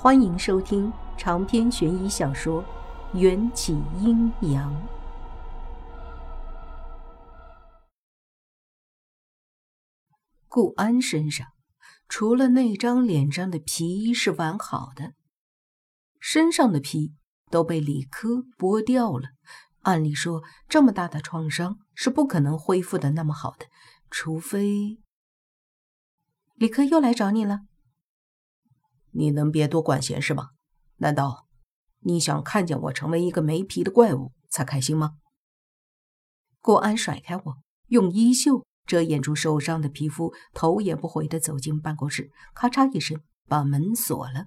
欢迎收听长篇悬疑小说《缘起阴阳》。顾安身上除了那张脸上的皮是完好的，身上的皮都被李科剥掉了。按理说，这么大的创伤是不可能恢复的那么好的，除非李科又来找你了。你能别多管闲事吗？难道你想看见我成为一个没皮的怪物才开心吗？顾安甩开我，用衣袖遮掩住受伤的皮肤，头也不回地走进办公室，咔嚓一声把门锁了。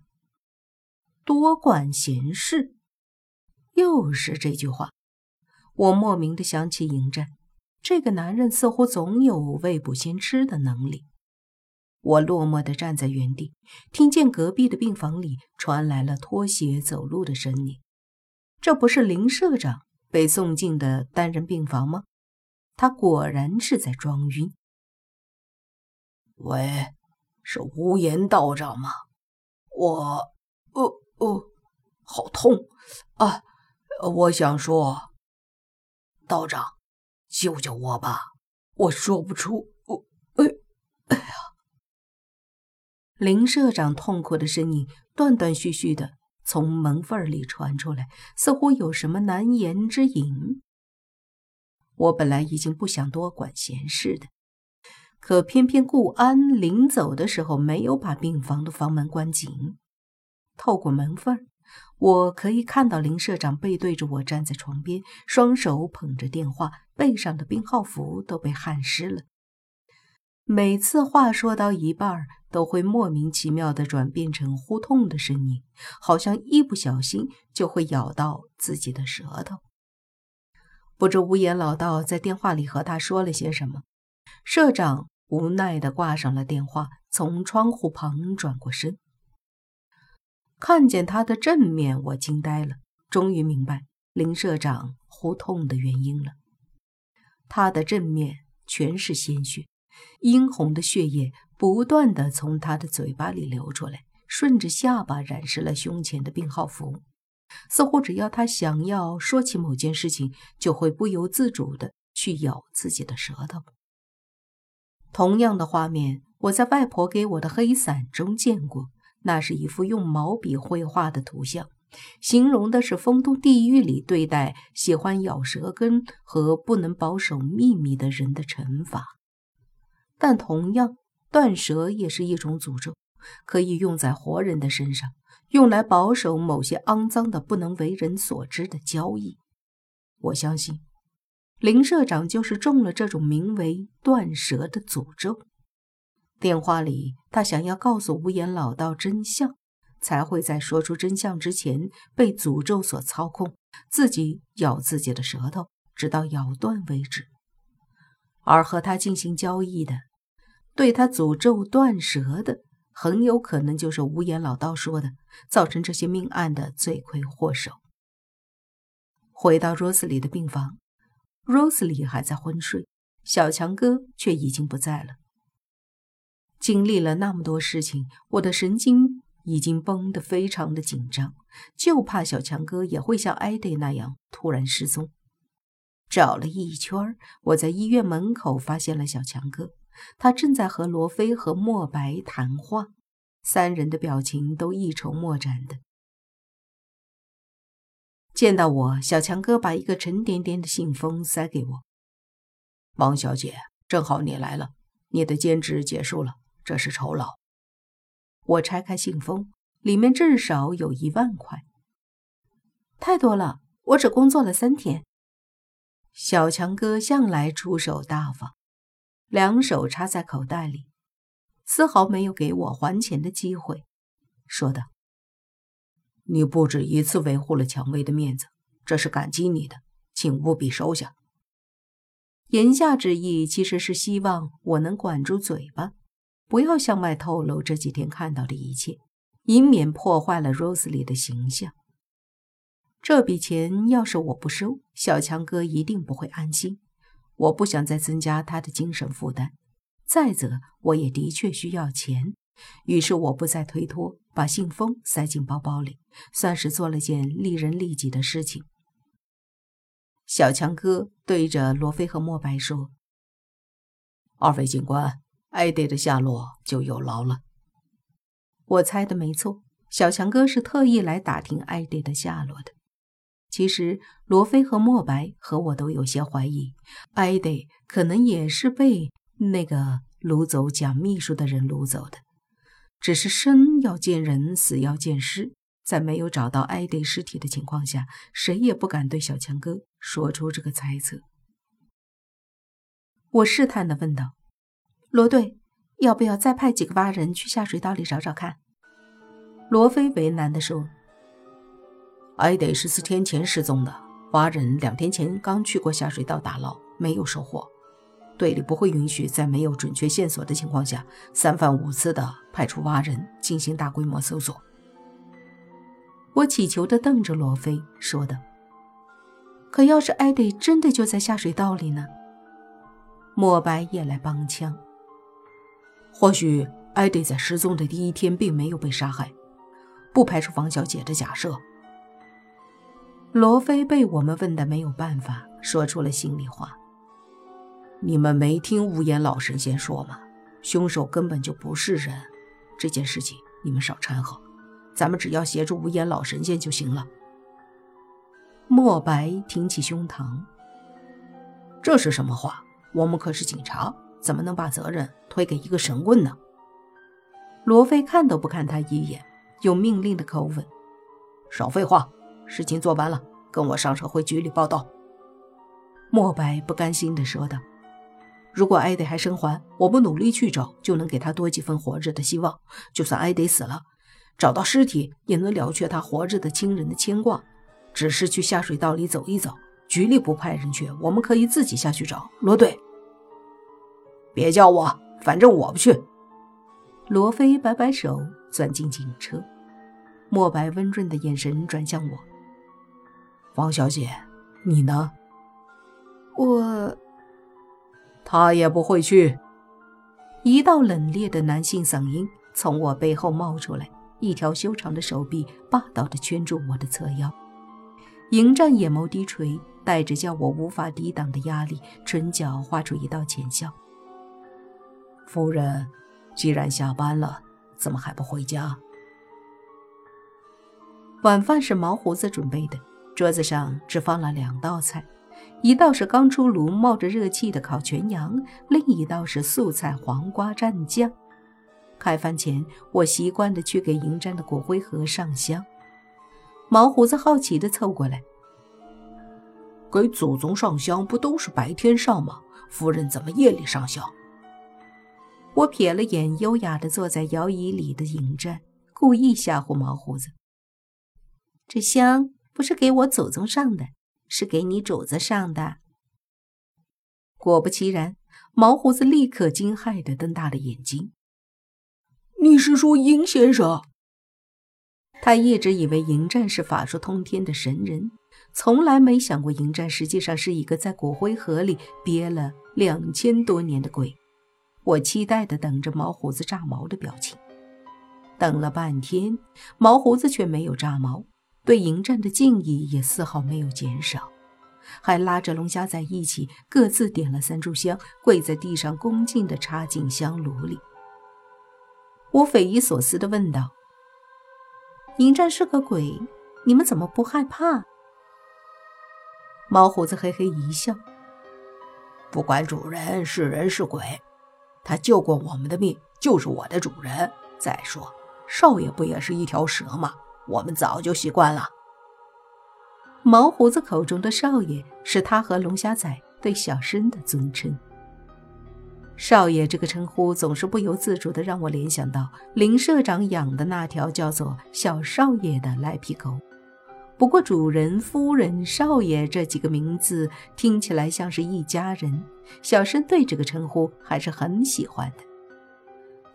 多管闲事，又是这句话。我莫名的想起迎战，这个男人似乎总有未卜先知的能力。我落寞地站在原地，听见隔壁的病房里传来了拖鞋走路的声音。这不是林社长被送进的单人病房吗？他果然是在装晕。喂，是无言道长吗？我……哦哦，好痛啊！我想说，道长，救救我吧！我说不出，林社长痛苦的声音断断续续的从门缝里传出来，似乎有什么难言之隐。我本来已经不想多管闲事的，可偏偏顾安临走的时候没有把病房的房门关紧。透过门缝，我可以看到林社长背对着我站在床边，双手捧着电话，背上的病号服都被汗湿了。每次话说到一半，都会莫名其妙的转变成呼痛的声音，好像一不小心就会咬到自己的舌头。不知无言老道在电话里和他说了些什么。社长无奈的挂上了电话，从窗户旁转过身，看见他的正面，我惊呆了，终于明白林社长呼痛的原因了。他的正面全是鲜血。殷红的血液不断的从他的嘴巴里流出来，顺着下巴染湿了胸前的病号服。似乎只要他想要说起某件事情，就会不由自主的去咬自己的舌头。同样的画面，我在外婆给我的黑伞中见过，那是一幅用毛笔绘画的图像，形容的是风都地狱里对待喜欢咬舌根和不能保守秘密的人的惩罚。但同样，断舌也是一种诅咒，可以用在活人的身上，用来保守某些肮脏的、不能为人所知的交易。我相信，林社长就是中了这种名为“断舌”的诅咒。电话里，他想要告诉无言老道真相，才会在说出真相之前被诅咒所操控，自己咬自己的舌头，直到咬断为止。而和他进行交易的。对他诅咒断舌的，很有可能就是无言老道说的，造成这些命案的罪魁祸首。回到 Rose 里的病房，Rose 里还在昏睡，小强哥却已经不在了。经历了那么多事情，我的神经已经绷得非常的紧张，就怕小强哥也会像艾迪那样突然失踪。找了一圈，我在医院门口发现了小强哥。他正在和罗非和莫白谈话，三人的表情都一筹莫展的。见到我，小强哥把一个沉甸甸的信封塞给我。王小姐，正好你来了，你的兼职结束了，这是酬劳。我拆开信封，里面至少有一万块，太多了，我只工作了三天。小强哥向来出手大方。两手插在口袋里，丝毫没有给我还钱的机会，说道：“你不止一次维护了蔷薇的面子，这是感激你的，请务必收下。”言下之意其实是希望我能管住嘴巴，不要向外透露这几天看到的一切，以免破坏了 Rose 里的形象。这笔钱要是我不收，小强哥一定不会安心。我不想再增加他的精神负担。再则，我也的确需要钱，于是我不再推脱，把信封塞进包包里，算是做了件利人利己的事情。小强哥对着罗非和莫白说：“二位警官，艾迪的下落就有劳了。”我猜的没错，小强哥是特意来打听艾迪的下落的。其实罗非和莫白和我都有些怀疑，艾迪可能也是被那个掳走蒋秘书的人掳走的。只是生要见人，死要见尸，在没有找到艾迪尸体的情况下，谁也不敢对小强哥说出这个猜测。我试探地问道：“罗队，要不要再派几个蛙人去下水道里找找看？”罗非为难地说。艾德是四天前失踪的，蛙人两天前刚去过下水道打捞，没有收获。队里不会允许在没有准确线索的情况下，三番五次的派出蛙人进行大规模搜索。我乞求的瞪着罗非，说道：“可要是艾德真的就在下水道里呢？”莫白也来帮腔：“或许艾德在失踪的第一天并没有被杀害，不排除王小姐的假设。”罗非被我们问的没有办法，说出了心里话：“你们没听无言老神仙说吗？凶手根本就不是人。这件事情你们少掺和，咱们只要协助无言老神仙就行了。”莫白挺起胸膛：“这是什么话？我们可是警察，怎么能把责任推给一个神棍呢？”罗非看都不看他一眼，用命令的口吻：“少废话。”事情做完了，跟我上车回局里报道。”莫白不甘心地说道。“如果艾德还生还，我们努力去找，就能给他多几分活着的希望。就算艾德死了，找到尸体也能了却他活着的亲人的牵挂。只是去下水道里走一走，局里不派人去，我们可以自己下去找。”罗队，别叫我，反正我不去。罗非摆摆手，钻进警车。莫白温润的眼神转向我。王小姐，你呢？我，他也不会去。一道冷冽的男性嗓音从我背后冒出来，一条修长的手臂霸道的圈住我的侧腰。迎战眼眸低垂，带着叫我无法抵挡的压力，唇角画出一道浅笑。夫人，既然下班了，怎么还不回家？晚饭是毛胡子准备的。桌子上只放了两道菜，一道是刚出炉冒着热气的烤全羊，另一道是素菜黄瓜蘸酱。开饭前，我习惯的去给迎战的骨灰盒上香。毛胡子好奇的凑过来：“给祖宗上香不都是白天上吗？夫人怎么夜里上香？”我瞥了眼优雅的坐在摇椅里的迎战，故意吓唬毛胡子：“这香。”不是给我祖宗上的，是给你主子上的。果不其然，毛胡子立刻惊骇的瞪大了眼睛。你是说赢先生？他一直以为迎战是法术通天的神人，从来没想过迎战实际上是一个在骨灰盒里憋了两千多年的鬼。我期待的等着毛胡子炸毛的表情，等了半天，毛胡子却没有炸毛。对迎战的敬意也丝毫没有减少，还拉着龙虾仔一起各自点了三炷香，跪在地上恭敬地插进香炉里。我匪夷所思地问道：“迎战是个鬼，你们怎么不害怕？”毛胡子嘿嘿一笑：“不管主人是人是鬼，他救过我们的命，就是我的主人。再说，少爷不也是一条蛇吗？”我们早就习惯了。毛胡子口中的少爷是他和龙虾仔对小生的尊称。少爷这个称呼总是不由自主的让我联想到林社长养的那条叫做小少爷的赖皮狗。不过主人、夫人、少爷这几个名字听起来像是一家人，小生对这个称呼还是很喜欢的。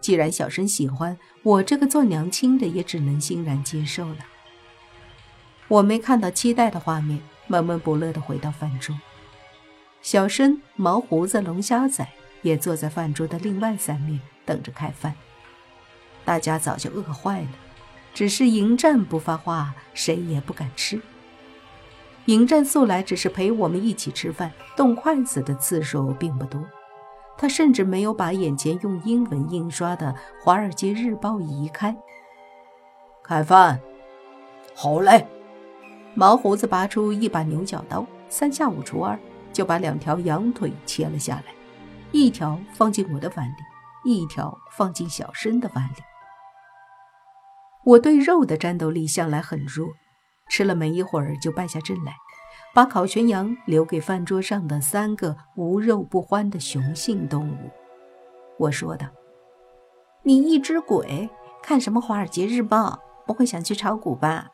既然小生喜欢我这个做娘亲的，也只能欣然接受了。我没看到期待的画面，闷闷不乐地回到饭桌。小生、毛胡子、龙虾仔也坐在饭桌的另外三面，等着开饭。大家早就饿坏了，只是迎战不发话，谁也不敢吃。迎战素来只是陪我们一起吃饭，动筷子的次数并不多。他甚至没有把眼前用英文印刷的《华尔街日报》移开。开饭，好嘞！毛胡子拔出一把牛角刀，三下五除二就把两条羊腿切了下来，一条放进我的碗里，一条放进小申的碗里。我对肉的战斗力向来很弱。吃了没一会儿就败下阵来，把烤全羊留给饭桌上的三个无肉不欢的雄性动物。我说道：“你一只鬼，看什么《华尔街日报》？不会想去炒股吧？”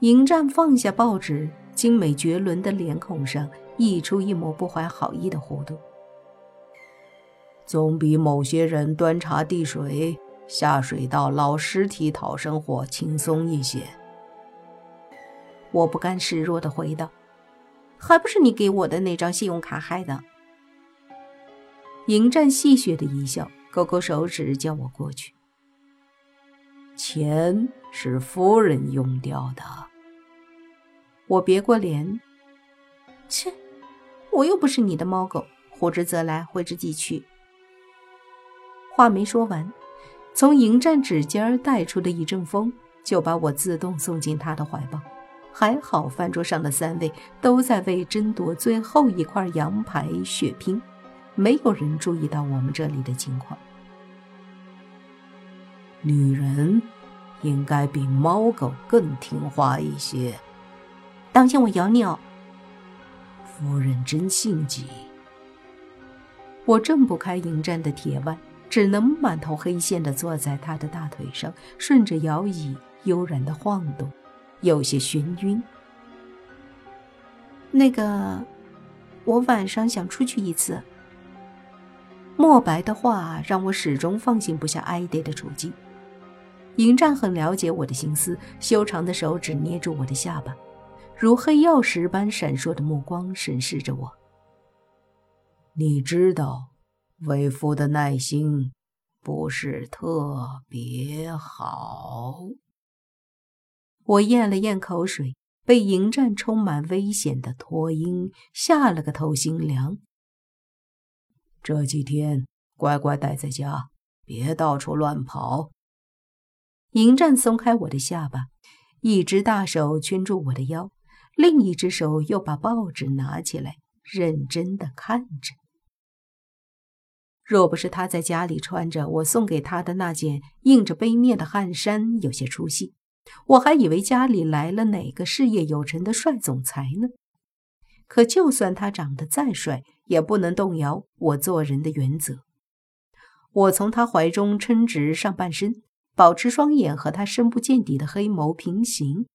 迎战放下报纸，精美绝伦的脸孔上溢出一抹不怀好意的弧度。总比某些人端茶递水、下水道捞尸体讨生活轻松一些。我不甘示弱的回道：“还不是你给我的那张信用卡害的。”迎战戏谑的一笑，勾勾手指叫我过去。钱是夫人用掉的。我别过脸，切，我又不是你的猫狗，呼之则来，挥之即去。话没说完，从迎战指尖带出的一阵风，就把我自动送进他的怀抱。还好，饭桌上的三位都在为争夺最后一块羊排血拼，没有人注意到我们这里的情况。女人应该比猫狗更听话一些。当心我咬你哦！夫人真性急。我挣不开迎战的铁腕，只能满头黑线的坐在他的大腿上，顺着摇椅悠然的晃动。有些眩晕。那个，我晚上想出去一次。莫白的话让我始终放心不下艾迪的处境。迎战很了解我的心思，修长的手指捏住我的下巴，如黑曜石般闪烁的目光审视着我。你知道，为夫的耐心不是特别好。我咽了咽口水，被迎战充满危险的拖音吓了个透心凉。这几天乖乖待在家，别到处乱跑。迎战松开我的下巴，一只大手圈住我的腰，另一只手又把报纸拿起来，认真的看着。若不是他在家里穿着我送给他的那件印着杯面的汗衫，有些出戏。我还以为家里来了哪个事业有成的帅总裁呢，可就算他长得再帅，也不能动摇我做人的原则。我从他怀中撑直上半身，保持双眼和他深不见底的黑眸平行。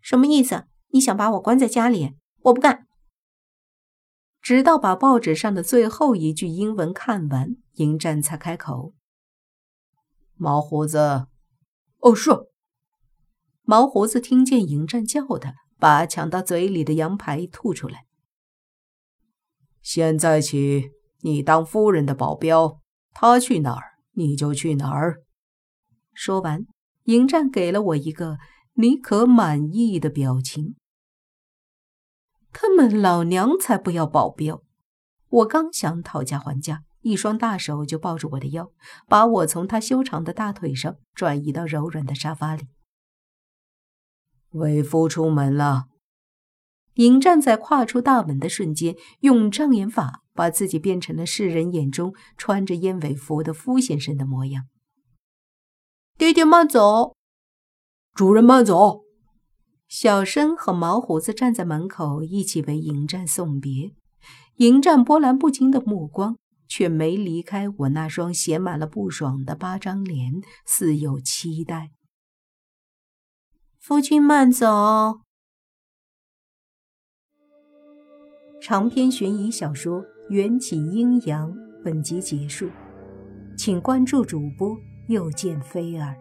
什么意思？你想把我关在家里？我不干！直到把报纸上的最后一句英文看完，迎战才开口：“毛胡子。”哦，是。毛胡子听见迎战叫他，把抢到嘴里的羊排吐出来。现在起，你当夫人的保镖，他去哪儿你就去哪儿。说完，迎战给了我一个你可满意的表情。他们老娘才不要保镖！我刚想讨价还价。一双大手就抱住我的腰，把我从他修长的大腿上转移到柔软的沙发里。为夫出门了。迎战在跨出大门的瞬间，用障眼法把自己变成了世人眼中穿着燕尾服的夫先生的模样。爹爹慢走，主人慢走。小生和毛胡子站在门口，一起为迎战送别。迎战波澜不惊的目光。却没离开我那双写满了不爽的八张脸，似有期待。夫君慢走。长篇悬疑小说《缘起阴阳》本集结束，请关注主播，又见菲儿，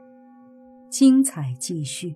精彩继续。